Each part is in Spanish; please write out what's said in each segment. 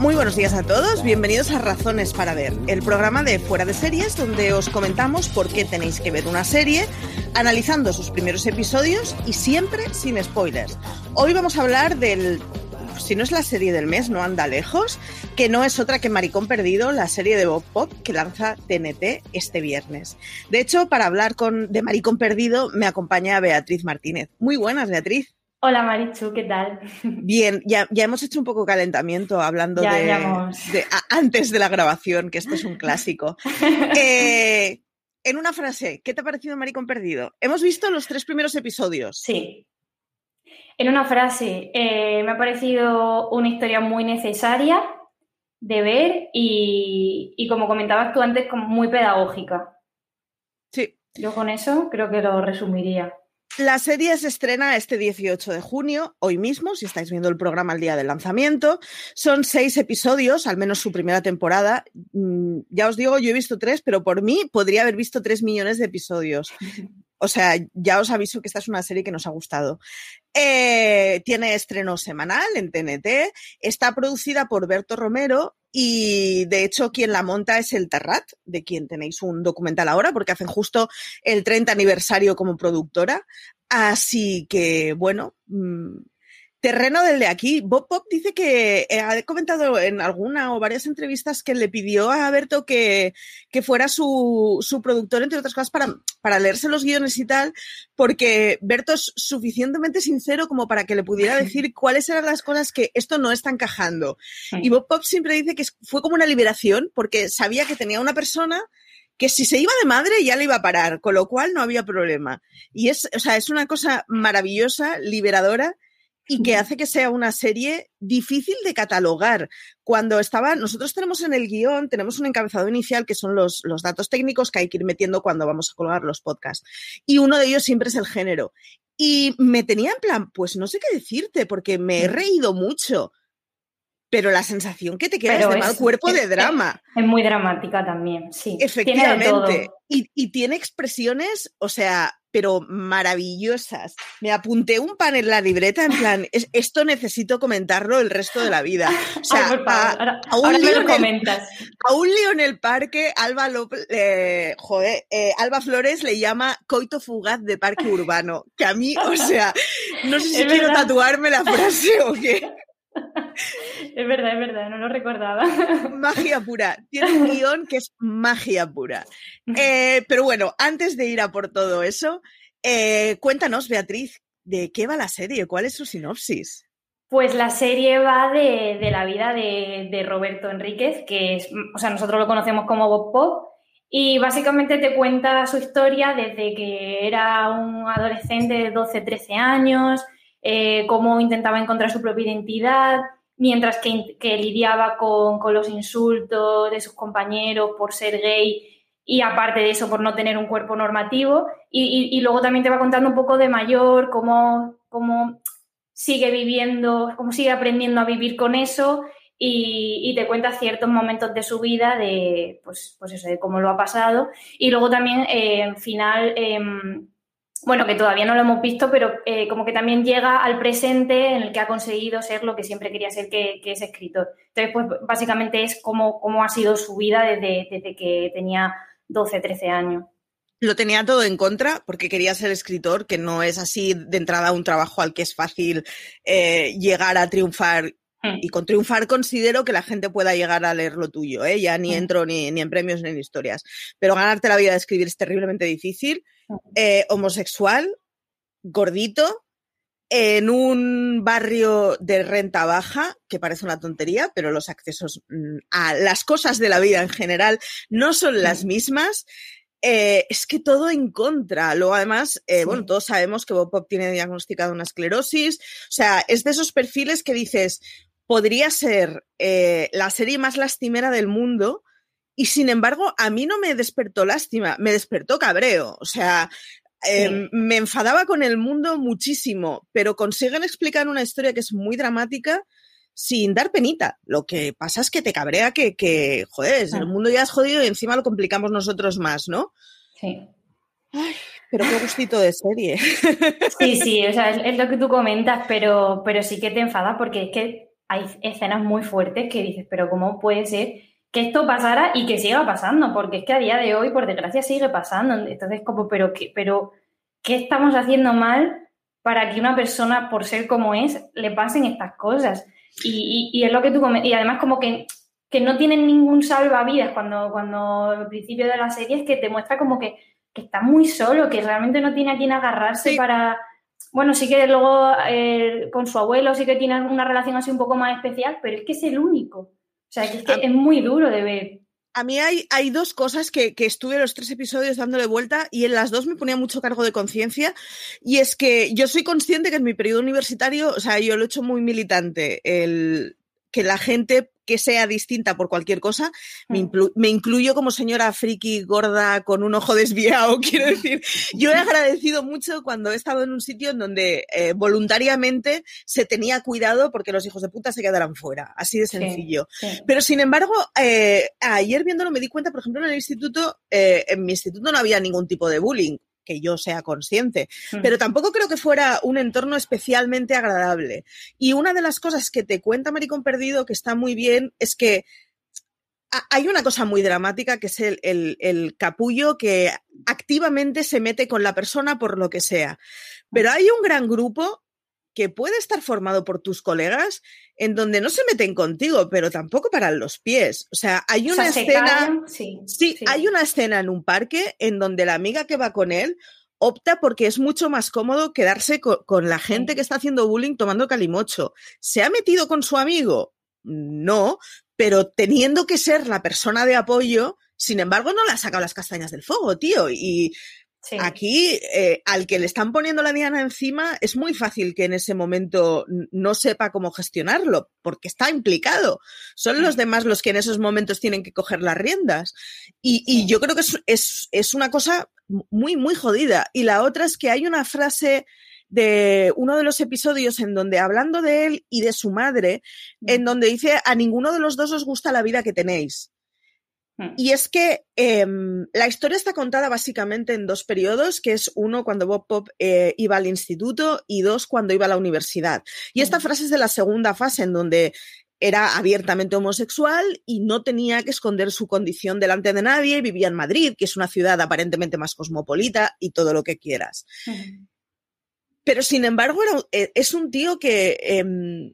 Muy buenos días a todos, bienvenidos a Razones para Ver, el programa de Fuera de Series donde os comentamos por qué tenéis que ver una serie, analizando sus primeros episodios y siempre sin spoilers. Hoy vamos a hablar del, si no es la serie del mes, no anda lejos, que no es otra que Maricón Perdido, la serie de Bob Pop que lanza TNT este viernes. De hecho, para hablar con, de Maricón Perdido me acompaña Beatriz Martínez. Muy buenas, Beatriz. Hola Marichu, ¿qué tal? Bien, ya, ya hemos hecho un poco calentamiento hablando de, antes de la grabación, que esto es un clásico. Eh, en una frase, ¿qué te ha parecido Maricón Perdido? Hemos visto los tres primeros episodios. Sí. En una frase, eh, me ha parecido una historia muy necesaria de ver y, y como comentabas tú antes, muy pedagógica. Sí. Yo con eso creo que lo resumiría. La serie se estrena este 18 de junio, hoy mismo, si estáis viendo el programa al día del lanzamiento. Son seis episodios, al menos su primera temporada. Mm, ya os digo, yo he visto tres, pero por mí podría haber visto tres millones de episodios. O sea, ya os aviso que esta es una serie que nos ha gustado. Eh, tiene estreno semanal en TNT. Está producida por Berto Romero y de hecho quien la monta es el Terrat, de quien tenéis un documental ahora, porque hacen justo el 30 aniversario como productora. Así que, bueno, mm, Terreno del de aquí. Bob Pop dice que eh, ha comentado en alguna o varias entrevistas que le pidió a Berto que, que fuera su, su, productor, entre otras cosas, para, para leerse los guiones y tal, porque Berto es suficientemente sincero como para que le pudiera decir cuáles eran las cosas que esto no está encajando. Y Bob Pop siempre dice que fue como una liberación, porque sabía que tenía una persona que si se iba de madre ya le iba a parar, con lo cual no había problema. Y es, o sea, es una cosa maravillosa, liberadora y que hace que sea una serie difícil de catalogar. Cuando estaba, nosotros tenemos en el guion, tenemos un encabezado inicial que son los, los, datos técnicos que hay que ir metiendo cuando vamos a colgar los podcasts. Y uno de ellos siempre es el género. Y me tenía en plan, pues no sé qué decirte, porque me he reído mucho. Pero la sensación que te queda es de mal cuerpo de drama. Es, muy dramática también, sí. Efectivamente. Y, y tiene expresiones, o sea, pero maravillosas. Me apunté un pan en la libreta en plan, esto necesito comentarlo el resto de la vida. O sea, a, un lío a, un lío en el parque, Alba, eh, joder, eh, Alba Flores le llama coito fugaz de parque urbano, que a mí, o sea, no sé si quiero tatuarme la frase o qué. Es verdad, es verdad, no lo recordaba. Magia pura. Tiene un guion que es magia pura. Eh, pero bueno, antes de ir a por todo eso, eh, cuéntanos, Beatriz, ¿de qué va la serie? ¿Cuál es su sinopsis? Pues la serie va de, la vida de, Roberto Enríquez, que es, o sea, nosotros lo conocemos como Bob Pop, y básicamente te cuenta su historia desde que era un adolescente de 12, 13 años, eh, cómo intentaba encontrar su propia identidad, mientras que, lidiaba con, los insultos de sus compañeros por ser gay y aparte de eso por no tener un cuerpo normativo y, luego también te va contando un poco de mayor, cómo, cómo sigue viviendo, cómo sigue aprendiendo a vivir con eso y, te cuenta ciertos momentos de su vida, de pues, pues eso, de cómo lo ha pasado. Y luego también, eh, final, em, bueno, que todavía no lo hemos visto, pero eh, como que también llega al presente en el que ha conseguido ser lo que siempre quería ser, que, es escritor. Entonces, pues básicamente es cómo, cómo ha sido su vida desde, desde que tenía 12, 13 años lo tenía todo en contra porque quería ser escritor, que no es así de entrada un trabajo al que es fácil eh, llegar a triunfar. Y con triunfar considero que la gente pueda llegar a leer lo tuyo, ¿eh? ya ni mm. entro ni, en premios ni en historias. Pero ganarte la vida de escribir es terriblemente difícil. Mm. Eh, homosexual, gordito, en un barrio de renta baja, que parece una tontería, pero los accesos a las cosas de la vida en general no son las mismas. Eh, es que todo en contra. Luego, además, bueno, todos sabemos que Bob Pop tiene diagnosticado una esclerosis. O sea, es de esos perfiles que dices, podría ser eh, la serie más lastimera del mundo. Y sin embargo, a mí no me despertó lástima, me despertó cabreo. O sea, em, me enfadaba con el mundo muchísimo, pero consiguen explicar una historia que es muy dramática sin dar penita. Lo que pasa es que te cabrea que, que joder, el mundo ya es jodido y encima lo complicamos nosotros más, ¿no? Sí. pero qué gustito de serie. Sí, sí, o sea, es, lo que tú comentas, pero, pero sí que te enfada porque es que hay escenas muy fuertes que dices, pero ¿cómo puede ser que esto pasara y que siga pasando? Porque es que a día de hoy, por desgracia, sigue pasando. Entonces, como, pero ¿qué, pero, ¿qué estamos haciendo mal para que una persona, por ser como es, le pasen estas cosas? Y, es lo que tú y además como que, que no tienen ningún salvavidas cuando, cuando al principio de la serie es que te muestra como que, está muy solo, que realmente no tiene a quien agarrarse para bueno, sí que luego eh, con su abuelo sí que tiene una relación así un poco más especial, pero es que es el único. O sea, que es, que es muy duro de ver. A mí hay, hay dos cosas que, que, estuve los tres episodios dándole vuelta y en las dos me ponía mucho cargo de conciencia. Y es que yo soy consciente que en mi periodo universitario, o sea, yo lo he hecho muy militante, el que la gente que sea distinta por cualquier cosa, me, mm. incluyo como señora friki gorda con un ojo desviado, quiero decir, yo he agradecido mucho cuando he estado en un sitio en donde eh, voluntariamente se tenía cuidado porque los hijos de puta se quedaran fuera, así de sencillo. Pero sin embargo, eh, ayer viéndolo me di cuenta, por ejemplo, en el instituto, eh, en mi instituto no había ningún tipo de bullying que yo sea consciente, pero tampoco creo que fuera un entorno especialmente agradable. Y una de las cosas que te cuenta Maricón Perdido, que está muy bien, es que hay una cosa muy dramática que es el, capullo que activamente se mete con la persona por lo que sea. Pero hay un gran grupo que puede estar formado por tus colegas en donde no se meten contigo, pero tampoco paran los pies. O sea, hay una escena. sí, hay una escena en un parque en donde la amiga que va con él opta porque es mucho más cómodo quedarse con, la gente que está haciendo bullying tomando calimocho. ¿Se ha metido con su amigo? No, pero teniendo que ser la persona de apoyo, sin embargo, no le ha sacado las castañas del fuego, tío. Y Aquí, eh, al que le están poniendo la diana encima, es muy fácil que en ese momento no sepa cómo gestionarlo, porque está implicado. Son los demás los que en esos momentos tienen que coger las riendas. Y, yo creo que es, es, una cosa muy, muy jodida. Y la otra es que hay una frase de uno de los episodios en donde, hablando de él y de su madre, en donde dice, a ninguno de los dos os gusta la vida que tenéis. Hmm. Y es que em, la historia está contada básicamente en dos periodos, que es uno cuando Bob Pop eh, iba al instituto y dos cuando iba a la universidad. Y esta hmm. frase es de la segunda fase, en donde era abiertamente homosexual y no tenía que esconder su condición delante de nadie, vivía en Madrid, que es una ciudad aparentemente más cosmopolita y todo lo que quieras. Hmm. Pero sin embargo, eh, es un tío que em,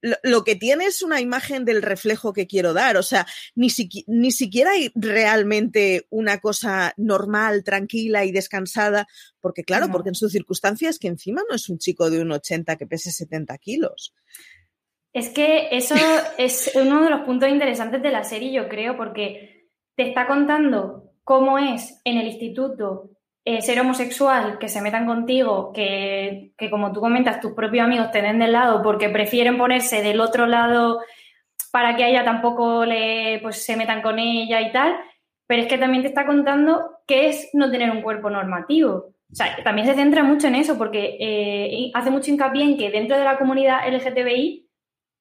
lo, que tiene es una imagen del reflejo que quiero dar. O sea, ni, ni siquiera hay realmente una cosa normal, tranquila y descansada, porque claro, porque en sus circunstancias que encima no es un chico de un 80 que pese 70 kilos. Es que eso es uno de los puntos interesantes de la serie, yo creo, porque te está contando cómo es en el instituto eh, ser homosexual, que se metan contigo, que, como tú comentas, tus propios amigos te den del lado porque prefieren ponerse del otro lado para que a ella tampoco le, pues, se metan con ella y tal. pero es que también te está contando qué es no tener un cuerpo normativo. O sea, también se centra mucho en eso, porque eh, hace mucho hincapié en que dentro de la comunidad LGTBI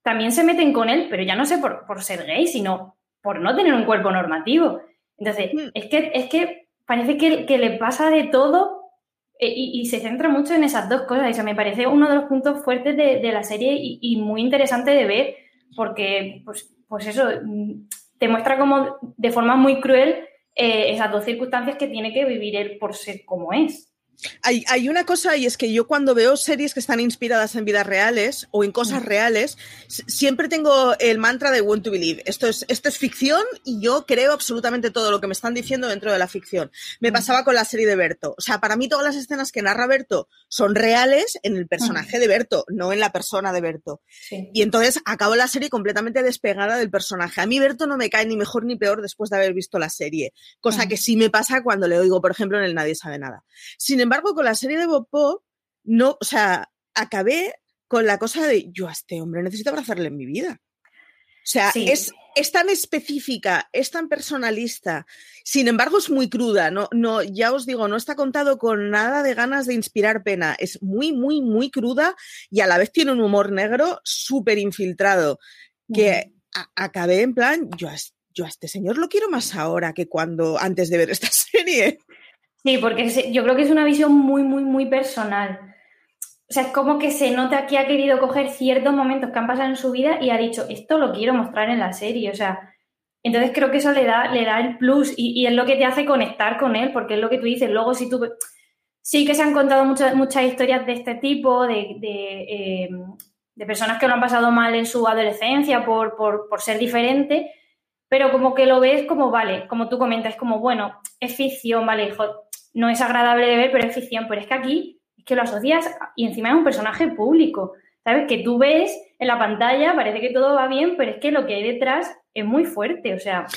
también se meten con él, pero ya no sé por, por ser gay, sino por no tener un cuerpo normativo. Entonces, mm. es que, es que parece que, le pasa de todo eh, y, se centra mucho en esas dos cosas. Eso me parece uno de los puntos fuertes de, la serie y, muy interesante de ver, porque, pues, pues eso, mm, te muestra como de forma muy cruel eh, esas dos circunstancias que tiene que vivir él por ser como es. Hay, una cosa y es que yo cuando veo series que están inspiradas en vidas reales o en cosas mm. reales, siempre tengo el mantra de want to believe. Esto es, esto es ficción y yo creo absolutamente todo lo que me están diciendo dentro de la ficción. Me mm. pasaba con la serie de Berto. O sea, para mí todas las escenas que narra Berto son reales en el personaje mm. de Berto, no en la persona de Berto. Y entonces acabo la serie completamente despegada del personaje. A mí Berto no me cae ni mejor ni peor después de haber visto la serie, cosa que sí me pasa cuando le oigo, por ejemplo, en el Nadie sabe nada. Sin embargo, con la serie de Bob Pop, no, o sea, acabé con la cosa de yo a este hombre necesito abrazarle en mi vida. O sea, es, es, tan específica, es tan personalista, sin embargo es muy cruda, no, no, ya os digo, no está contado con nada de ganas de inspirar pena, es muy, muy, muy cruda y a la vez tiene un humor negro súper infiltrado, que acabé en plan, yo yo a este señor lo quiero más ahora que cuando antes de ver esta serie. Sí, porque yo creo que es una visión muy, muy, muy personal. O sea, es como que se nota que ha querido coger ciertos momentos que han pasado en su vida y ha dicho, esto lo quiero mostrar en la serie. O sea, entonces creo que eso le da, le da el plus y, es lo que te hace conectar con él, porque es lo que tú dices. Luego, si tú. Sí que se han contado muchas, muchas historias de este tipo, de, eh, de, personas que lo han pasado mal en su adolescencia por, por, por ser diferente, pero como que lo ves como, vale, como tú comentas, como, bueno, es ficción, vale, hijo, no es agradable de ver, pero es ficción. Pero es que aquí es que lo asocias y encima es un personaje público. ¿Sabes? Que tú ves en la pantalla, parece que todo va bien, pero es que lo que hay detrás es muy fuerte. O sea.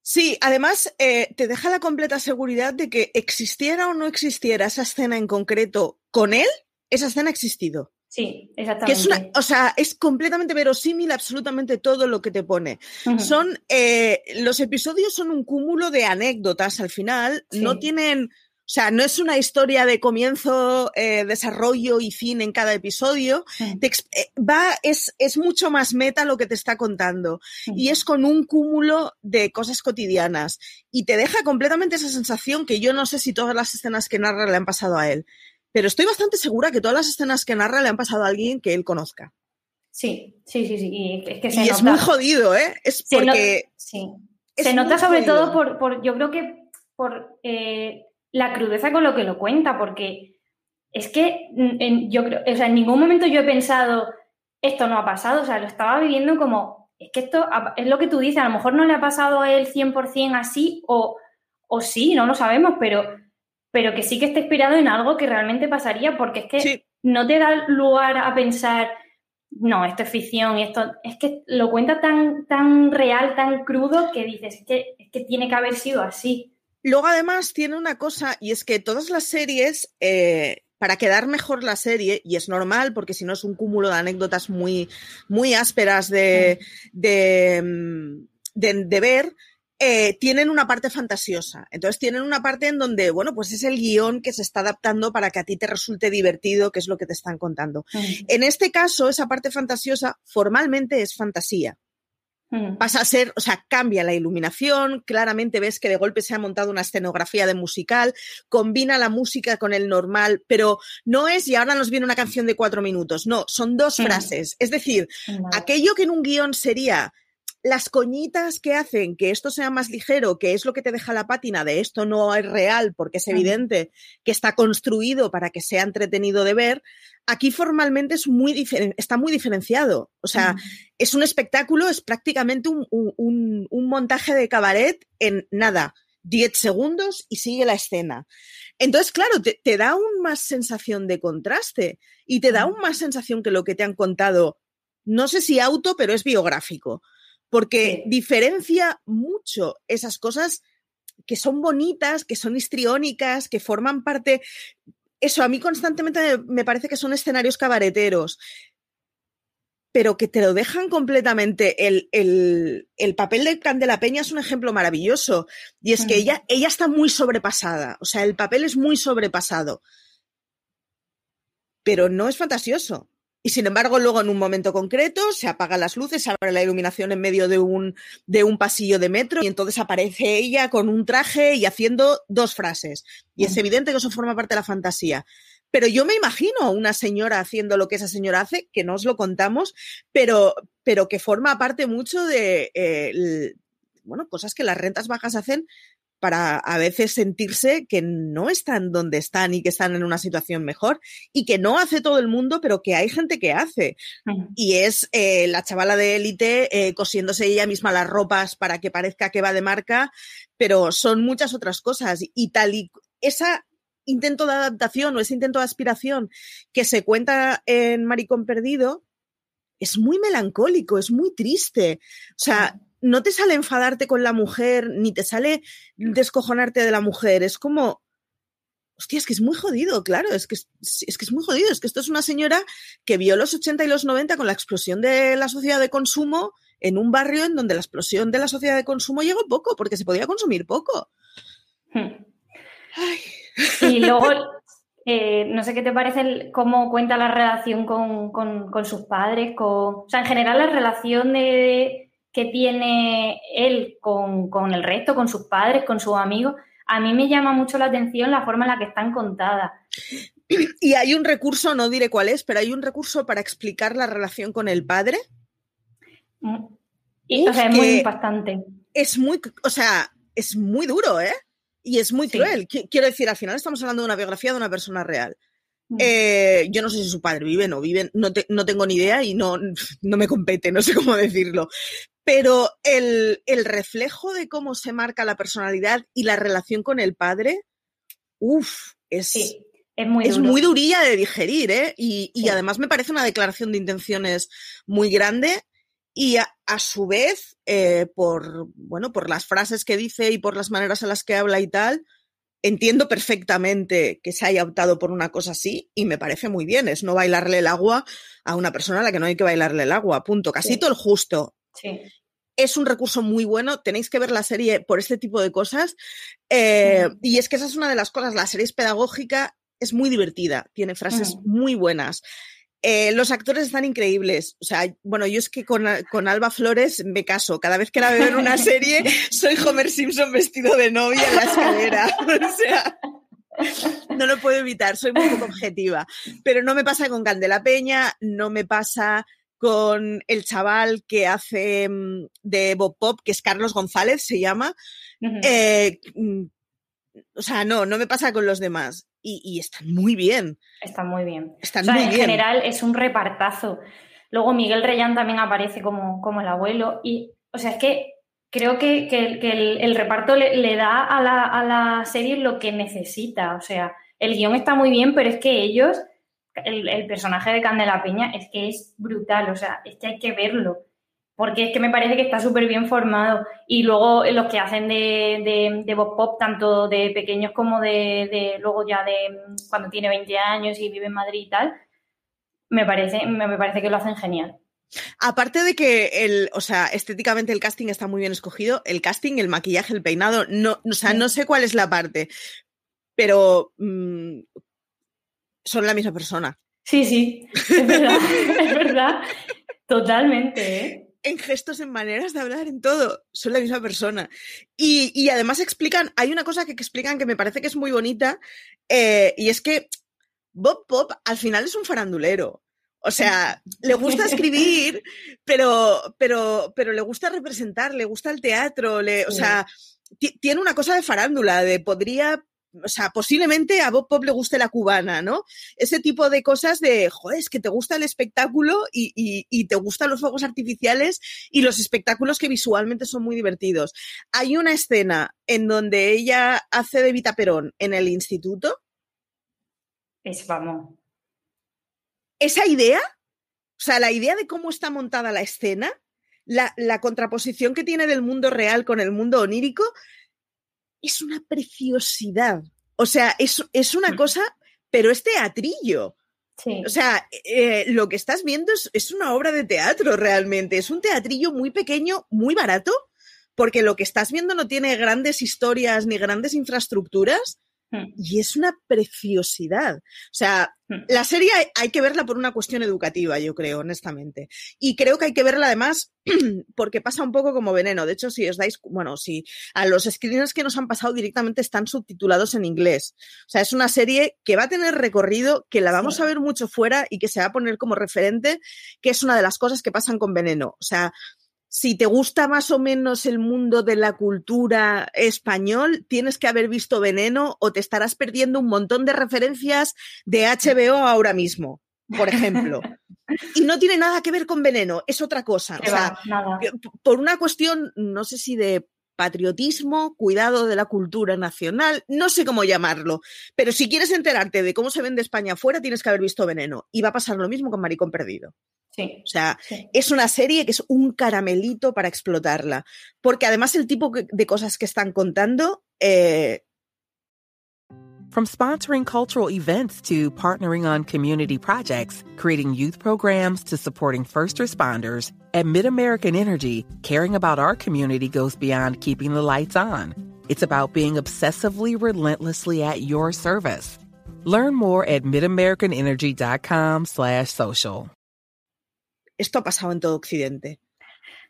Sí, además eh, te deja la completa seguridad de que existiera o no existiera esa escena en concreto con él, esa escena ha existido. Sí, exactamente. o sea, es completamente verosímil absolutamente todo lo que te pone. Son, eh, los episodios son un cúmulo de anécdotas al final, no tienen, o sea, no es una historia de comienzo, eh, desarrollo y fin en cada episodio. Eh, va, es, es mucho más meta lo que te está contando. Y es con un cúmulo de cosas cotidianas. Y te deja completamente esa sensación que yo no sé si todas las escenas que narra le han pasado a él pero estoy bastante segura que todas las escenas que narra le han pasado a alguien que él conozca. Sí, sí, sí, sí. Y es, que se es muy jodido, ¿eh? Es porque... sí. Se nota sobre todo por, yo creo que por eh, la crudeza con lo que lo cuenta, porque es que en, yo creo, o sea, en ningún momento yo he pensado, esto no ha pasado, o sea, lo estaba viviendo como, es que esto es lo que tú dices, a lo mejor no le ha pasado a él 100% así, o, o sí, no lo sabemos, pero pero que sí que está inspirado en algo que realmente pasaría, porque es que no te da lugar a pensar, no, esto es ficción, y esto es que lo cuenta tan, tan real, tan crudo, que dices, es que, es que tiene que haber sido así. Luego además tiene una cosa, y es que todas las series, eh, para quedar mejor la serie, y es normal, porque si no es un cúmulo de anécdotas muy, muy ásperas de, de, mm, de ver, eh, tienen una parte fantasiosa. Entonces tienen una parte en donde, bueno, pues es el guion que se está adaptando para que a ti te resulte divertido, que es lo que te están contando. En este caso, esa parte fantasiosa formalmente es fantasía. Pasa a ser, o sea, cambia la iluminación, claramente ves que de golpe se ha montado una escenografía de musical, combina la música con el normal, pero no es y ahora nos viene una canción de cuatro minutos, no, son dos frases. Es decir, aquello que en un guion sería las coñitas que hacen que esto sea más ligero, que es lo que te deja la pátina de esto no es real, porque es evidente que está construido para que sea entretenido de ver, aquí formalmente es muy está muy diferenciado. O sea, es un espectáculo, es prácticamente un, montaje de cabaret en nada, 10 segundos y sigue la escena. Entonces, claro, te, te da aún más sensación de contraste y te da aún más sensación que lo que te han contado, no sé si auto, pero es biográfico porque diferencia mucho esas cosas que son bonitas, que son histriónicas, que forman parte... Eso, a mí constantemente me parece que son escenarios cabareteros. pero que te lo dejan completamente. El, el, el, papel de Candela Peña es un ejemplo maravilloso. Y es que ella, ella está muy sobrepasada. O sea, el papel es muy sobrepasado. Pero no es fantasioso. Y sin embargo, luego en un momento concreto se apagan las luces, se abre la iluminación en medio de un, de un pasillo de metro y entonces aparece ella con un traje y haciendo dos frases. Y es evidente que eso forma parte de la fantasía. Pero yo me imagino a una señora haciendo lo que esa señora hace, que no os lo contamos, pero, pero que forma parte mucho de, eh, bueno, cosas que las rentas bajas hacen para a veces sentirse que no están donde están y que están en una situación mejor y que no hace todo el mundo, pero que hay gente que hace. Y es eh, la chavala de élite eh, cosiéndose ella misma las ropas para que parezca que va de marca, pero son muchas otras cosas. Y tal y esa intento de adaptación o ese intento de aspiración que se cuenta en Maricón Perdido es muy melancólico, es muy triste. O sea, no te sale enfadarte con la mujer, ni te sale descojonarte de la mujer. Es como, hostia, es que es muy jodido, claro, es que es, que es muy jodido. Es que esto es una señora que vio los 80 y los 90 con la explosión de la sociedad de consumo en un barrio en donde la explosión de la sociedad de consumo llegó poco, porque se podía consumir poco. Hmm. Y luego, eh, no sé qué te parece cómo cuenta la relación con, con, sus padres, con, o sea, en general la relación de que tiene él con, el resto, con sus padres, con sus amigos, a mí me llama mucho la atención la forma en la que están contadas. Y hay un recurso, no diré cuál es, pero hay un recurso para explicar la relación con el padre. Mm. o sea, es muy impactante. Es muy, o sea, es muy duro, ¿eh? Y es muy cruel. Quiero decir, al final estamos hablando de una biografía de una persona real. Eh, yo no sé si su padre vive, no vive, no, no tengo ni idea y no, no me compete, no sé cómo decirlo. Pero el, reflejo de cómo se marca la personalidad y la relación con el padre, uff, es, es, muy, es muy, durilla de digerir, ¿eh? Y, además me parece una declaración de intenciones muy grande y a, su vez, eh, por, bueno, por las frases que dice y por las maneras en las que habla y tal, entiendo perfectamente que se haya optado por una cosa así y me parece muy bien. Es no bailarle el agua a una persona a la que no hay que bailarle el agua, punto. Casi todo el justo. Es un recurso muy bueno, tenéis que ver la serie por este tipo de cosas. Eh, y es que esa es una de las cosas, la serie es pedagógica, es muy divertida, tiene frases muy buenas. Eh, los actores están increíbles. O sea, bueno, yo es que con, Alba Flores me caso. Cada vez que la veo en una serie, soy Homer Simpson vestido de novia en la escalera. O sea, no lo puedo evitar, soy muy poco objetiva. Pero no me pasa con Candela Peña, no me pasa con el chaval que hace mm, de Bob Pop, que es Carlos González, se llama. Eh, o sea, no, no me pasa con los demás. Y, están muy bien. Están muy bien. Están muy en bien. general es un repartazo. Luego Miguel Reyán también aparece como, como el abuelo. Y, o sea, es que creo que, el, reparto le, da a la, a la serie lo que necesita. O sea, el guion está muy bien, pero es que ellos el, personaje de Candela Peña es que es brutal, o sea, es que hay que verlo, porque es que me parece que está súper bien formado. Y luego los que hacen de, de, de Bob Pop, tanto de pequeños como de, luego ya de cuando tiene 20 años y vive en Madrid y tal, me parece, me, parece que lo hacen genial. Aparte de que el, o sea, estéticamente el casting está muy bien escogido, el casting, el maquillaje, el peinado, no, o sea, no sé cuál es la parte, pero mm, son la misma persona. Sí, sí, es verdad, es verdad, totalmente. ¿eh? En gestos, en maneras de hablar, en todo, son la misma persona. Y, además explican, hay una cosa que explican que me parece que es muy bonita, eh, y es que Bob Pop al final es un farandulero. O sea, le gusta escribir, pero, pero, pero le gusta representar, le gusta el teatro, le, o sea, tiene una cosa de farándula, de podría o sea, posiblemente a Bob Pop le guste la cubana, ¿no? Ese tipo de cosas de, joder, es que te gusta el espectáculo y, te gustan los fuegos artificiales y los espectáculos que visualmente son muy divertidos. Hay una escena en donde ella hace de Vita Perón en el instituto. Es vamos. Esa idea, o sea, la idea de cómo está montada la escena, la, la contraposición que tiene del mundo real con el mundo onírico, es una preciosidad. O sea, es, es una mm. cosa, pero es teatrillo. O sea, eh, lo que estás viendo es, una obra de teatro realmente. Es un teatrillo muy pequeño, muy barato, porque lo que estás viendo no tiene grandes historias ni grandes infraestructuras. Hmm. Y es una preciosidad. O sea, hmm. la serie hay, que verla por una cuestión educativa, yo creo, honestamente. Y creo que hay que verla además porque pasa un poco como veneno. De hecho, si os dais, bueno, si a los screeners que nos han pasado directamente están subtitulados en inglés. O sea, es una serie que va a tener recorrido, que la vamos a ver mucho fuera y que se va a poner como referente, que es una de las cosas que pasan con veneno. O sea, si te gusta más o menos el mundo de la cultura español, tienes que haber visto Veneno o te estarás perdiendo un montón de referencias de HBO ahora mismo, por ejemplo. y no tiene nada que ver con Veneno, es otra cosa. O sea, por una cuestión, no sé si de patriotismo, cuidado de la cultura nacional, no sé cómo llamarlo, pero si quieres enterarte de cómo se vende España afuera, tienes que haber visto Veneno. Y va a pasar lo mismo con Maricón Perdido. O sea, es una serie que es un caramelito para explotarla. Porque además el tipo de cosas que están contando. Eh... From sponsoring cultural events to partnering on community projects, creating youth programs to supporting first responders, at MidAmerican Energy, caring about our community goes beyond keeping the lights on. It's about being obsessively relentlessly at your service. Learn more at midamericanenergy.com slash social. esto ha pasado en todo Occidente.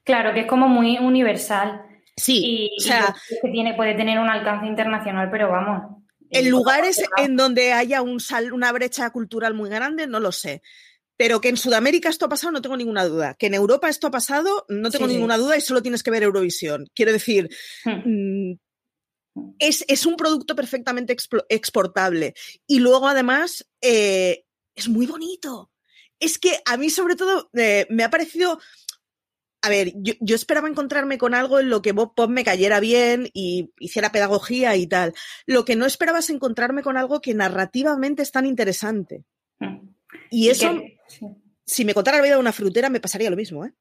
Claro, que es como muy universal. Sí, o sea, que tiene, puede tener un alcance internacional, pero vamos. En lugares en donde haya un una brecha cultural muy grande, no lo sé. Pero que en Sudamérica esto ha pasado, no tengo ninguna duda. Que en Europa esto ha pasado, no tengo ninguna duda y solo tienes que ver Eurovisión. Quiero decir, hmm. mm, es, un producto perfectamente exportable. Y luego, además, eh, es muy bonito es que a mí sobre todo eh, me ha parecido... A ver, yo, esperaba encontrarme con algo en lo que Bob Pop me cayera bien y hiciera pedagogía y tal. Lo que no esperaba es encontrarme con algo que narrativamente es tan interesante. Mm. Y, eso, si me contara la vida de una frutera, me pasaría lo mismo, ¿eh?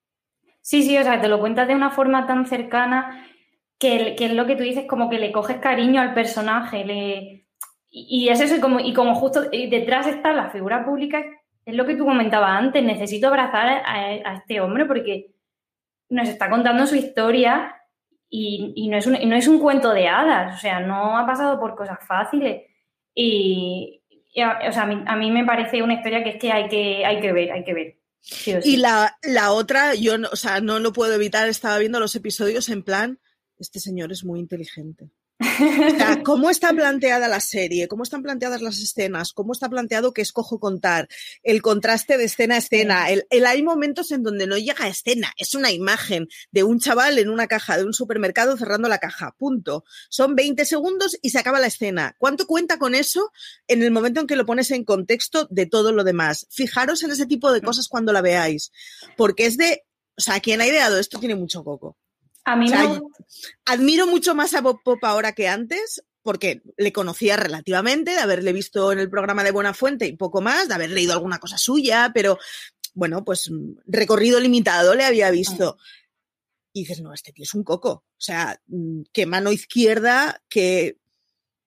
Sí, sí, o sea, te lo cuentas de una forma tan cercana que, es lo que tú dices, como que le coges cariño al personaje. Le... Y, es eso, y como, y como justo detrás está la figura pública es lo que tú comentabas antes, necesito abrazar a, este hombre porque nos está contando su historia y, no es un, no es un cuento de hadas, o sea, no ha pasado por cosas fáciles y, o sea, a mí, me parece una historia que es que hay que, hay que ver, hay que ver. Y la, la otra, yo o sea, no lo puedo evitar, estaba viendo los episodios en plan, este señor es muy inteligente. ¿Cómo está planteada la serie? ¿Cómo están planteadas las escenas? ¿Cómo está planteado que escojo contar? El contraste de escena a escena. El, hay momentos en donde no llega a escena. Es una imagen de un chaval en una caja de un supermercado cerrando la caja. Punto. Son 20 segundos y se acaba la escena. ¿Cuánto cuenta con eso en el momento en que lo pones en contexto de todo lo demás? Fijaros en ese tipo de mm. cosas cuando la veáis. Porque es de. O sea, quien ha ideado esto tiene mucho coco. A mí Admiro mucho más a Bob Pop ahora que antes, porque le conocía relativamente, de haberle visto en el programa de Buena Fuente y poco más, de haber leído alguna cosa suya, pero bueno, pues recorrido limitado le había visto. Y dices, no, este tío es un coco. O sea, mm, que mano izquierda, que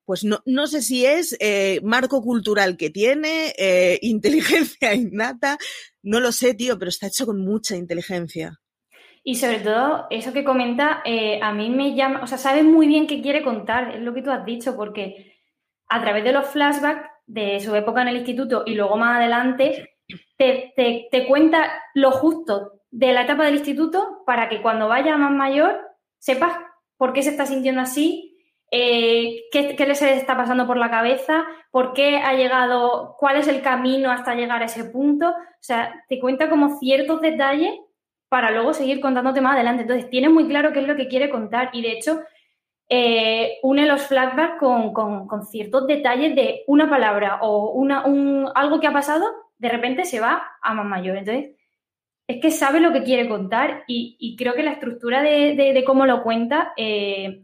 pues no, no sé si es eh, marco cultural que tiene, eh, inteligencia innata, no lo sé, tío, pero está hecho con mucha inteligencia. Y sobre todo, eso que comenta, eh, a mí me llama, o sea, sabe muy bien qué quiere contar, es lo que tú has dicho, porque a través de los flashbacks de su época en el instituto y luego más adelante, te, te, cuenta lo justo de la etapa del instituto para que cuando vaya más mayor sepas por qué se está sintiendo así, eh, qué, qué le se está pasando por la cabeza, por qué ha llegado, cuál es el camino hasta llegar a ese punto. O sea, te cuenta como ciertos detalles para luego seguir contándote más adelante. Entonces, tiene muy claro qué es lo que quiere contar y de hecho eh, une los flashbacks con, ciertos detalles de una palabra o una, un, algo que ha pasado, de repente se va a más mayor. Entonces, es que sabe lo que quiere contar y, creo que la estructura de, cómo lo cuenta eh,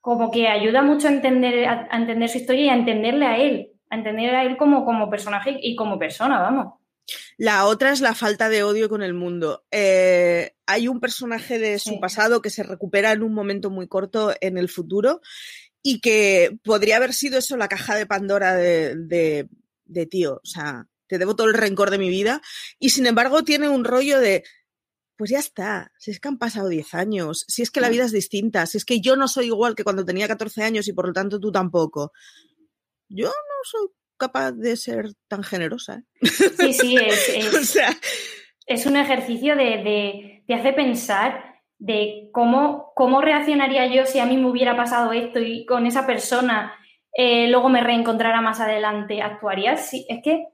como que ayuda mucho a entender, a, entender su historia y a entenderle a él, a entender a él como, como personaje y como persona, vamos. La otra es la falta de odio con el mundo. Eh, hay un personaje de su pasado que se recupera en un momento muy corto en el futuro y que podría haber sido eso la caja de Pandora de, de, tío. O sea, te debo todo el rencor de mi vida. Y sin embargo tiene un rollo de, pues ya está, si es que han pasado 10 años, si es que la vida es distinta, si es que yo no soy igual que cuando tenía 14 años y por lo tanto tú tampoco. Yo no soy capaz de ser tan generosa. ¿eh? Sí, sí, es, es un ejercicio de, de, hacer pensar de cómo, cómo reaccionaría yo si a mí me hubiera pasado esto y con esa persona eh, luego me reencontrara más adelante. ¿Actuaría? Sí, es que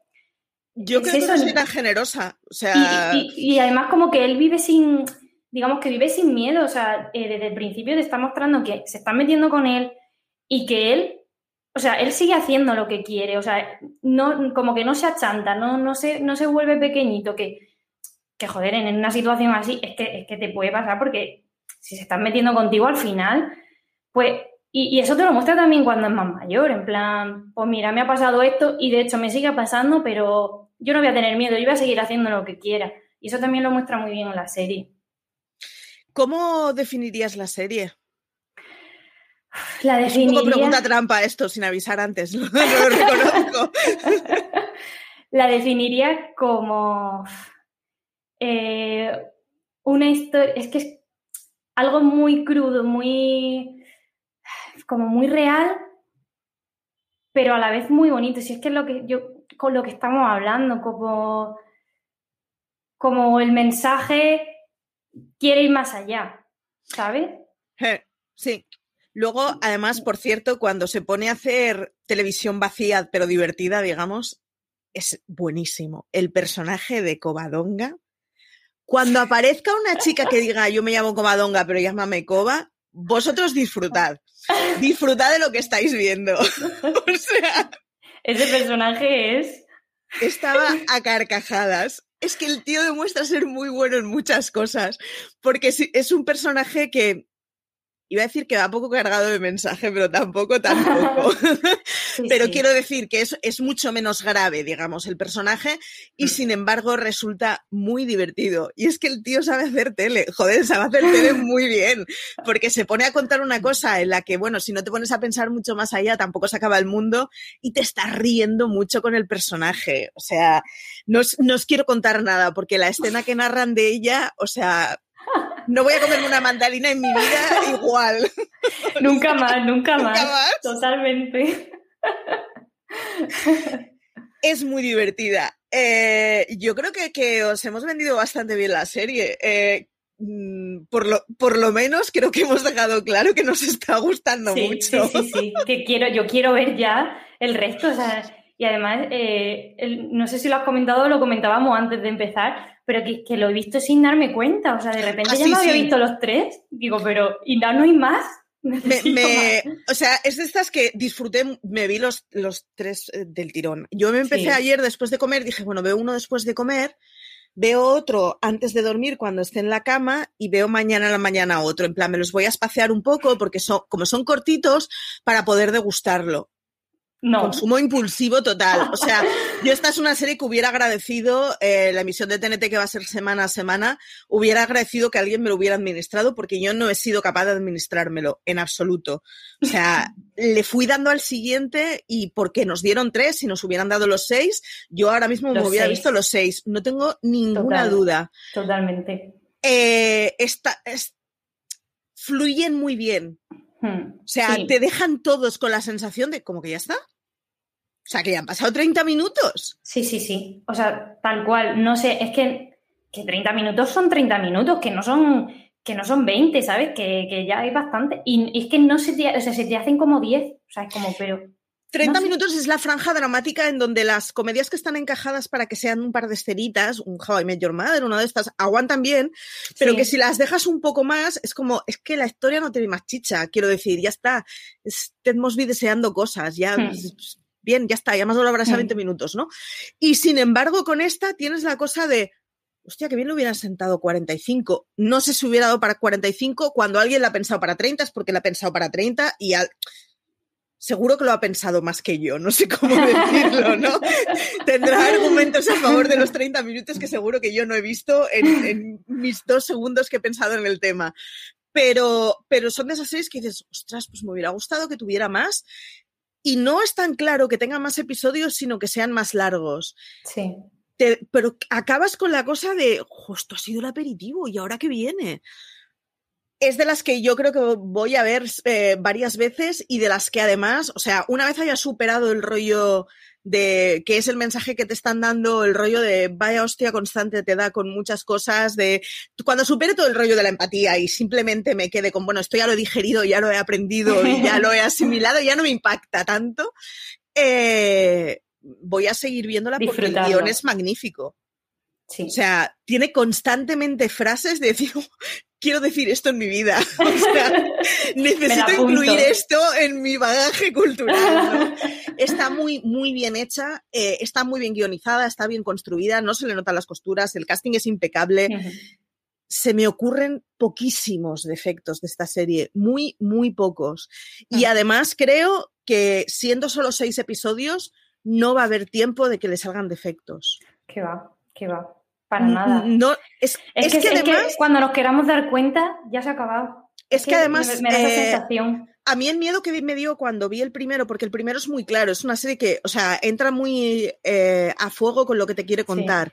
yo creo que no soy tan generosa. O sea... Y, además como que él vive sin, digamos que vive sin miedo. O sea, eh, desde el principio te está mostrando que se está metiendo con él y que él, o sea, él sigue haciendo lo que quiere. O sea, no, como que no se achanta, no, no, se, no se vuelve pequeñito. Que, que joder, en una situación así es que, es que te puede pasar porque si se están metiendo contigo al final, pues y, eso te lo muestra también cuando es más mayor, en plan, pues mira, me ha pasado esto y de hecho me sigue pasando, pero yo no voy a tener miedo, yo voy a seguir haciendo lo que quiera. Y eso también lo muestra muy bien en la serie. ¿Cómo definirías la serie? La definiría... Es un pregunta trampa esto, sin avisar antes, lo, reconozco. la definiría como eh, una historia, es que es algo muy crudo, muy como muy real, pero a la vez muy bonito. Si es que es lo que yo, con lo que estamos hablando, como, como el mensaje quiere ir más allá, ¿sabes? Sí. Luego, además, por cierto, cuando se pone a hacer televisión vacía, pero divertida, digamos, es buenísimo. El personaje de Covadonga. Cuando aparezca una chica que diga yo me llamo Covadonga, pero llámame Cova, vosotros disfrutad. Disfrutad de lo que estáis viendo. o sea. Ese personaje es. Estaba a carcajadas. Es que el tío demuestra ser muy bueno en muchas cosas. Porque es un personaje que Iba a decir que va poco cargado de mensaje, pero tampoco, tampoco. pero quiero decir que es, es, mucho menos grave, digamos, el personaje y mm. sin embargo resulta muy divertido. Y es que el tío sabe hacer tele, joder, sabe hacer tele muy bien, porque se pone a contar una cosa en la que, bueno, si no te pones a pensar mucho más allá, tampoco se acaba el mundo y te estás riendo mucho con el personaje. O sea, no no os quiero contar nada, porque la escena que narran de ella, o sea, no voy a comerme una mandarina en mi vida igual. Nunca más, nunca, más. Totalmente. Es muy divertida. Eh, yo creo que, os hemos vendido bastante bien la serie. Eh, mm, por lo, por lo menos creo que hemos dejado claro que nos está gustando mucho. Sí, sí, sí. Que quiero, yo quiero ver ya el resto. y además, eh, no sé si lo has comentado o lo comentábamos antes de empezar, pero que, lo he visto sin darme cuenta. O sea, de repente ah, ya me había visto los tres. Digo, pero ¿y no, no hay más? Me, o sea, es de estas que disfruté, me vi los, los tres eh, del tirón. Yo me empecé ayer después de comer, dije, bueno, veo uno después de comer, veo otro antes de dormir cuando esté en la cama y veo mañana a la mañana otro. En plan, me los voy a espaciar un poco porque son, como son cortitos, para poder degustarlo. No. Consumo impulsivo total. O sea, yo esta es una serie que hubiera agradecido, eh, la emisión de TNT que va a ser semana a semana, hubiera agradecido que alguien me lo hubiera administrado porque yo no he sido capaz de administrármelo en absoluto. O sea, le fui dando al siguiente y porque nos dieron tres, si nos hubieran dado los seis, yo ahora mismo me hubiera visto los seis. No tengo ninguna duda. Totalmente. Eh, esta, fluyen muy bien. Hmm, o sea, te dejan todos con la sensación de como que ya está. O sea, que ya han pasado 30 minutos. Sí, sí, sí. O sea, tal cual. No sé, es que, que 30 minutos son 30 minutos, que no son, que no son 20, ¿sabes? Que, ya hay bastante. Y es que no se te, o sea, se te hacen como 10. O sea, es como, pero. 30 minutos es la franja dramática en donde las comedias que están encajadas para que sean un par de escenitas, un How I Met Your Mother, una de estas, aguantan bien, pero que si las dejas un poco más, es como, es que la historia no tiene más chicha, quiero decir, ya está. Es Ted Mosby deseando cosas, ya. Hmm bien, ya está, ya más lo habrás a 20 minutos, ¿no? Y sin embargo, con esta tienes la cosa de, hostia, que bien lo hubieran sentado 45. No sé si hubiera dado para 45, cuando alguien la ha pensado para 30 es porque la ha pensado para 30 y seguro que lo ha pensado más que yo, no sé cómo decirlo, ¿no? Tendrá argumentos a favor de los 30 minutos que seguro que yo no he visto en, en mis dos segundos que he pensado en el tema. Pero, pero son de esas series que dices, ostras, pues me hubiera gustado que tuviera más y no es tan claro que tengan más episodios, sino que sean más largos. Sí. pero acabas con la cosa de, esto ha sido el aperitivo y ahora qué viene. Es de las que yo creo que voy a ver eh, varias veces y de las que además, o sea, una vez haya superado el rollo de que es el mensaje que te están dando, el rollo de vaya hostia constante te da con muchas cosas, de cuando supere todo el rollo de la empatía y simplemente me quede con, bueno, esto ya lo he digerido, ya lo he aprendido y ya lo he asimilado, ya no me impacta tanto, eh, voy a seguir viéndola porque el guion es magnífico. O sea, tiene constantemente frases de decir, quiero decir esto en mi vida. O sea, necesito incluir esto en mi bagaje cultural. Está muy, muy bien hecha, eh, está muy bien guionizada, está bien construida, no se le notan las costuras, el casting es impecable. Se me ocurren poquísimos defectos de esta serie, muy, muy pocos. Y además creo que siendo solo seis episodios, no va a haber tiempo de que le salgan defectos. Que va, que va. Para nada. No, es, que, además. cuando nos queramos dar cuenta, ya se ha acabado. Es, que, además. Me, da esa eh, sensación. A mí el miedo que me dio cuando vi el primero, porque el primero es muy claro, es una serie que, o sea, entra muy eh, a fuego con lo que te quiere contar.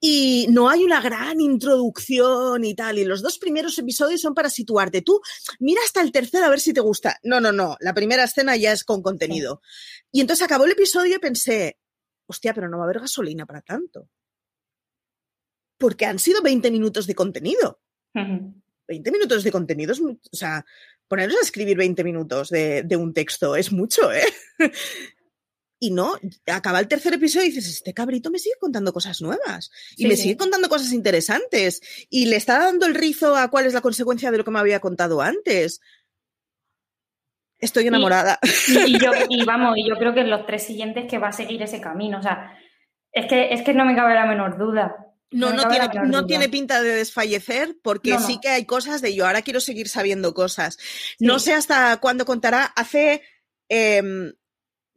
Y no hay una gran introducción y tal. Y los dos primeros episodios son para situarte. Tú mira hasta el tercero a ver si te gusta. No, no, no. La primera escena ya es con contenido. Y entonces acabó el episodio y pensé, hostia, pero no va a haber gasolina para tanto porque han sido 20 minutos de contenido. 20 minutos de contenido es, o sea, ponernos a escribir 20 minutos de, un texto es mucho, ¿eh? y no, acaba el tercer episodio y dices, este cabrito me sigue contando cosas nuevas y me sigue contando cosas interesantes y le está dando el rizo a cuál es la consecuencia de lo que me había contado antes. Estoy enamorada. Y, yo, y vamos, y yo creo que en los tres siguientes que va a seguir ese camino, o sea, es que, es que no me cabe la menor duda. No, no, tiene, no tiene, pinta de desfallecer porque sí que hay cosas de yo ahora quiero seguir sabiendo cosas. No sé hasta cuándo contará. Hace, em,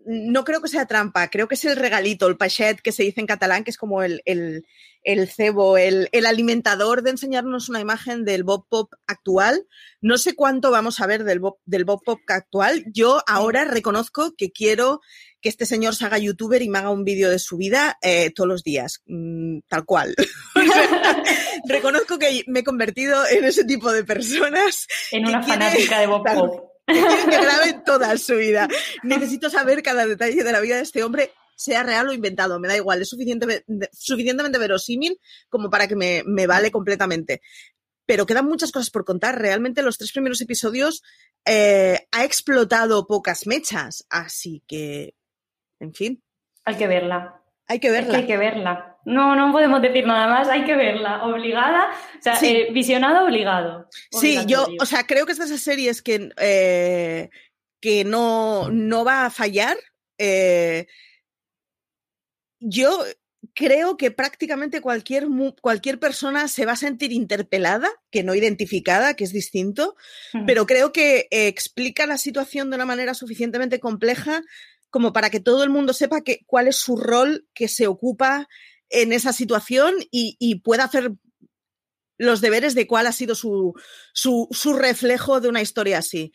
no creo que sea trampa, creo que es el regalito, el pachet que se dice en catalán, que es como el, el, cebo, el, alimentador de enseñarnos una imagen del Bob Pop actual. No sé cuánto vamos a ver del Bob, del Bob Pop actual. Yo ahora reconozco que quiero que este señor se haga youtuber y me haga un vídeo de su vida eh, todos los días, mm, tal cual. reconozco que me he convertido en ese tipo de personas. En una fanática de Bob Pop. Que grabe toda su vida. Necesito saber cada detalle de la vida de este hombre sea real o inventado, me da igual, es suficientemente, suficientemente verosímil como para que me, me, vale completamente. Pero quedan muchas cosas por contar. Realmente los tres primeros episodios eh, ha explotado pocas mechas, así que en fin. Hay que verla. Hay que verla. hay que verla. No, no podemos decir nada más, hay que verla. Obligada, o sea, eh, visionado obligado. Sí, yo, o sea, creo que es de esas series que, eh, que no, no va a fallar. Eh, yo creo que prácticamente cualquier, cualquier persona se va a sentir interpelada, que no identificada, que es distinto, pero creo que explica la situación de una manera suficientemente compleja como para que todo el mundo sepa que, cuál es su rol que se ocupa en esa situación y, pueda hacer los deberes de cuál ha sido su, su, reflejo de una historia así.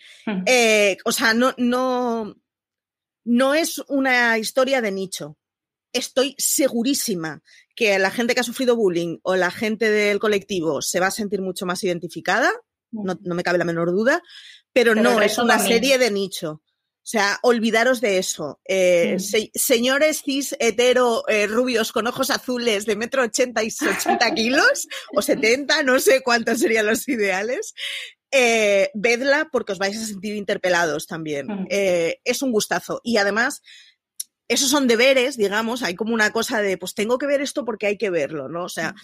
Eh, o sea, no, no, no es una historia de nicho. Estoy segurísima que la gente que ha sufrido bullying o la gente del colectivo se va a sentir mucho más identificada, no, me cabe la menor duda, pero, no es una serie de nicho. O sea, olvidaros de eso. Eh, señores cis hetero eh, rubios con ojos azules de metro ochenta y ochenta kilos o setenta, no sé cuántos serían los ideales. Eh, vedla porque os vais a sentir interpelados también. es un gustazo. Y además, esos son deberes, digamos, hay como una cosa de, pues tengo que ver esto porque hay que verlo, ¿no? O sea,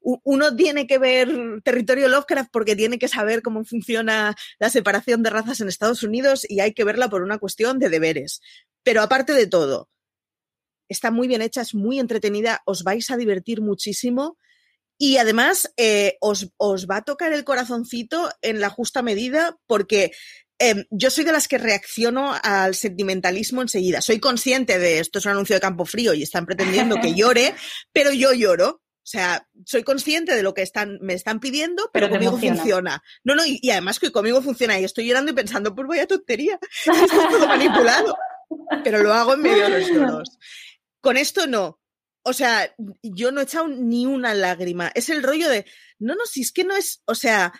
uno tiene que ver territorio Lovecraft porque tiene que saber cómo funciona la separación de razas en Estados Unidos y hay que verla por una cuestión de deberes. Pero aparte de todo, está muy bien hecha, es muy entretenida, os vais a divertir muchísimo y además eh, os, os va a tocar el corazoncito en la justa medida porque Em, yo soy de las que reacciono al sentimentalismo enseguida. Soy consciente de esto es un anuncio de campo frío y están pretendiendo que llore, pero yo lloro. O sea, soy consciente de lo que están, me están pidiendo, pero, conmigo funciona. No, no, y, además que conmigo funciona y estoy llorando y pensando, pues vaya tontería, esto es todo manipulado. pero lo hago en medio de los lloros. Con esto no. O sea, yo no he echado ni una lágrima. Es el rollo de, no, no, si es que no es, o sea,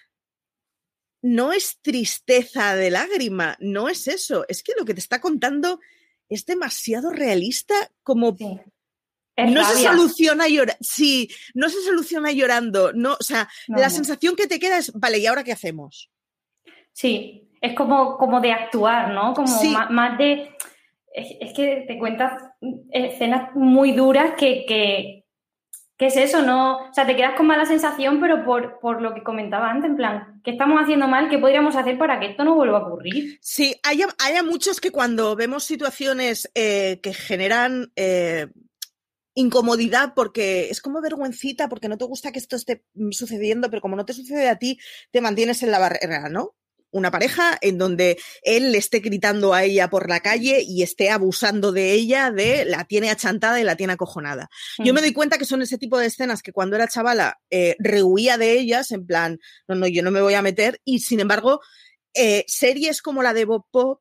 no es tristeza de lágrima, no es eso. Es que lo que te está contando es demasiado realista como... No se soluciona llorando. Sí, no se soluciona llorando. No, o sea, la sensación que te queda es, vale, ¿y ahora qué hacemos? Sí, es como, como de actuar, ¿no? Como más, de. Es, que te cuentas escenas muy duras que, que, es eso, ¿no? O sea, te quedas con mala sensación, pero por, por, lo que comentaba antes, en plan, ¿qué estamos haciendo mal? ¿Qué podríamos hacer para que esto no vuelva a ocurrir? Sí, hay, hay muchos que cuando vemos situaciones eh, que generan eh, incomodidad porque es como vergüencita, porque no te gusta que esto esté sucediendo, pero como no te sucede a ti, te mantienes en la barrera, ¿no? Una pareja en donde él le esté gritando a ella por la calle y esté abusando de ella, de la tiene achantada y la tiene acojonada. Yo me mm. doy cuenta que son ese tipo de escenas que cuando era chavala eh, rehuía de ellas, en plan, no, no, yo no me voy a meter, y sin embargo, eh, series como la de Bob Pop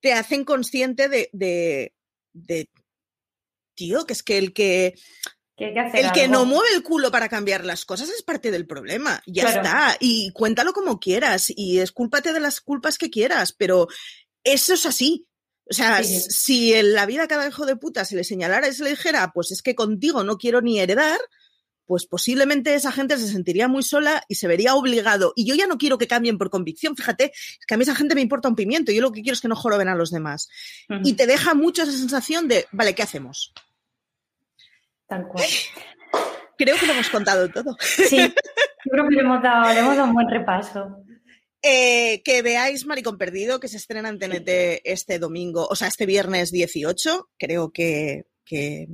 te hacen consciente de, de, de tío, que es que el que el que no mueve el culo para cambiar las cosas es parte del problema. Ya está. Y cuéntalo como quieras. Y escúlpate de las culpas que quieras. Pero eso es así. O sea, si en la vida a cada hijo de puta se le señalara y se le dijera, pues es que contigo no quiero ni heredar, pues posiblemente esa gente se sentiría muy sola y se vería obligado. Y yo ya no quiero que cambien por convicción, fíjate, es que a mí esa gente me importa un pimiento, yo lo que quiero es que no joroben a los demás. Y te deja mucho esa sensación de, vale, ¿qué hacemos? Tal cual. Creo que lo hemos contado todo. Sí, yo creo que le hemos dado, un buen repaso. Eh, que veáis Maricón Perdido, que se estrena en TNT este domingo, o sea, este viernes 18, creo que, que,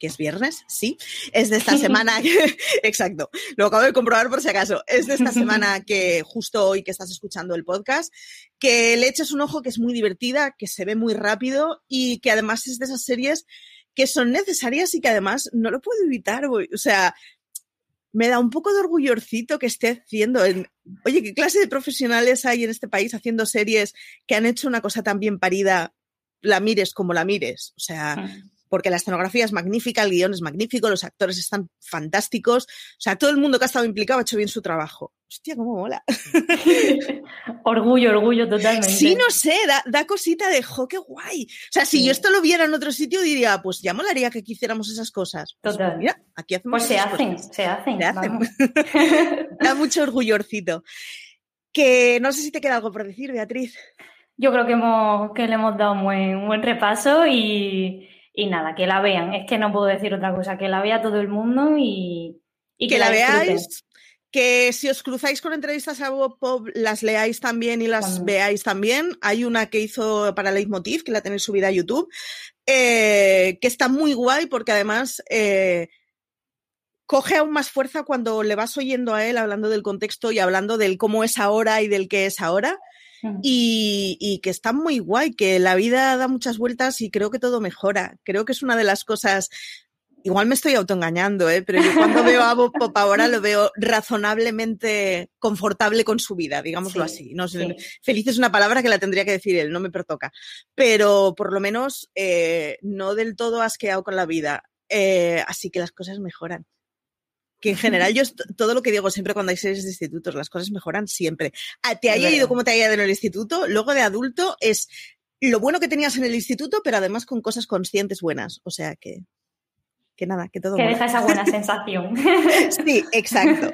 es viernes, sí. Es de esta semana, exacto, lo acabo de comprobar por si acaso, es de esta semana que justo hoy que estás escuchando el podcast, que le eches un ojo que es muy divertida, que se ve muy rápido y que además es de esas series que son necesarias y que además no lo puedo evitar. O sea, me da un poco de orgullorcito que esté haciendo. En, oye, ¿qué clase de profesionales hay en este país haciendo series que han hecho una cosa tan bien parida, la mires como la mires? O sea, porque la escenografía es magnífica, el guion es magnífico, los actores están fantásticos. O sea, todo el mundo que ha estado implicado ha hecho bien su trabajo. Hostia, cómo mola. orgullo, orgullo totalmente. Sí, no sé, da, cosita de, jo, qué guay. O sea, si yo esto lo viera en otro sitio, diría, pues ya molaría que hiciéramos esas cosas. Pues, Total. mira, aquí hacemos Pues se hacen, se hacen, se hacen. da mucho orgullorcito. Que no sé si te queda algo por decir, Beatriz. Yo creo que, hemos, que le hemos dado un buen repaso y, y nada, que la vean. Es que no puedo decir otra cosa, que la vea todo el mundo y, que, la, veáis. Que si os cruzáis con entrevistas a Bob Pop, las leáis también y las veáis también. Hay una que hizo para Leitmotiv, que la tenéis subida a YouTube, eh, que está muy guay porque además eh, coge aún más fuerza cuando le vas oyendo a él hablando del contexto y hablando del cómo es ahora y del qué es ahora. Y, que está muy guay, que la vida da muchas vueltas y creo que todo mejora. Creo que es una de las cosas Igual me estoy autoengañando, ¿eh? pero yo cuando veo a Bob Pop ahora lo veo razonablemente confortable con su vida, digámoslo así. No Feliz es una palabra que la tendría que decir él, no me pertoca. Pero por lo menos eh, no del todo asqueado con la vida. Eh, así que las cosas mejoran que en general yo todo lo que digo siempre cuando hay series de institutos, las cosas mejoran siempre. te haya ido como te haya ido en el instituto, luego de adulto es lo bueno que tenías en el instituto, pero además con cosas conscientes buenas. O sea que, que nada, que todo. Que deja esa buena sensación. sí, exacto.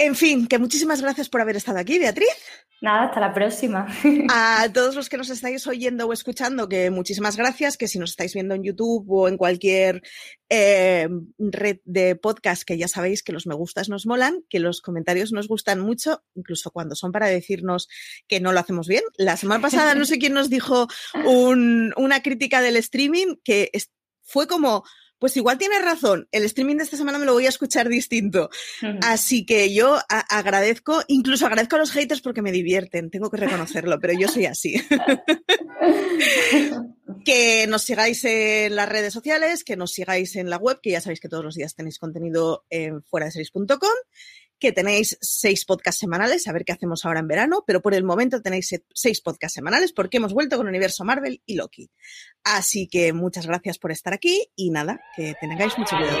En fin, que muchísimas gracias por haber estado aquí, Beatriz. Nada, hasta la próxima. A todos los que nos estáis oyendo o escuchando, que muchísimas gracias, que si nos estáis viendo en YouTube o en cualquier eh, red de podcast, que ya sabéis que los me gustas nos molan, que los comentarios nos gustan mucho, incluso cuando son para decirnos que no lo hacemos bien. La semana pasada no sé quién nos dijo una crítica del streaming que fue como pues igual tienes razón, el streaming de esta semana me lo voy a escuchar distinto. Así que yo agradezco, incluso agradezco a los haters porque me divierten, tengo que reconocerlo, pero yo soy así. que nos sigáis en las redes sociales, que nos sigáis en la web, que ya sabéis que todos los días tenéis contenido en fuera de series.com que tenéis seis podcasts semanales, a ver qué hacemos ahora en verano, pero por el momento tenéis seis podcasts semanales porque hemos vuelto con Universo Marvel y Loki. Así que muchas gracias por estar aquí y nada, que tengáis mucho cuidado.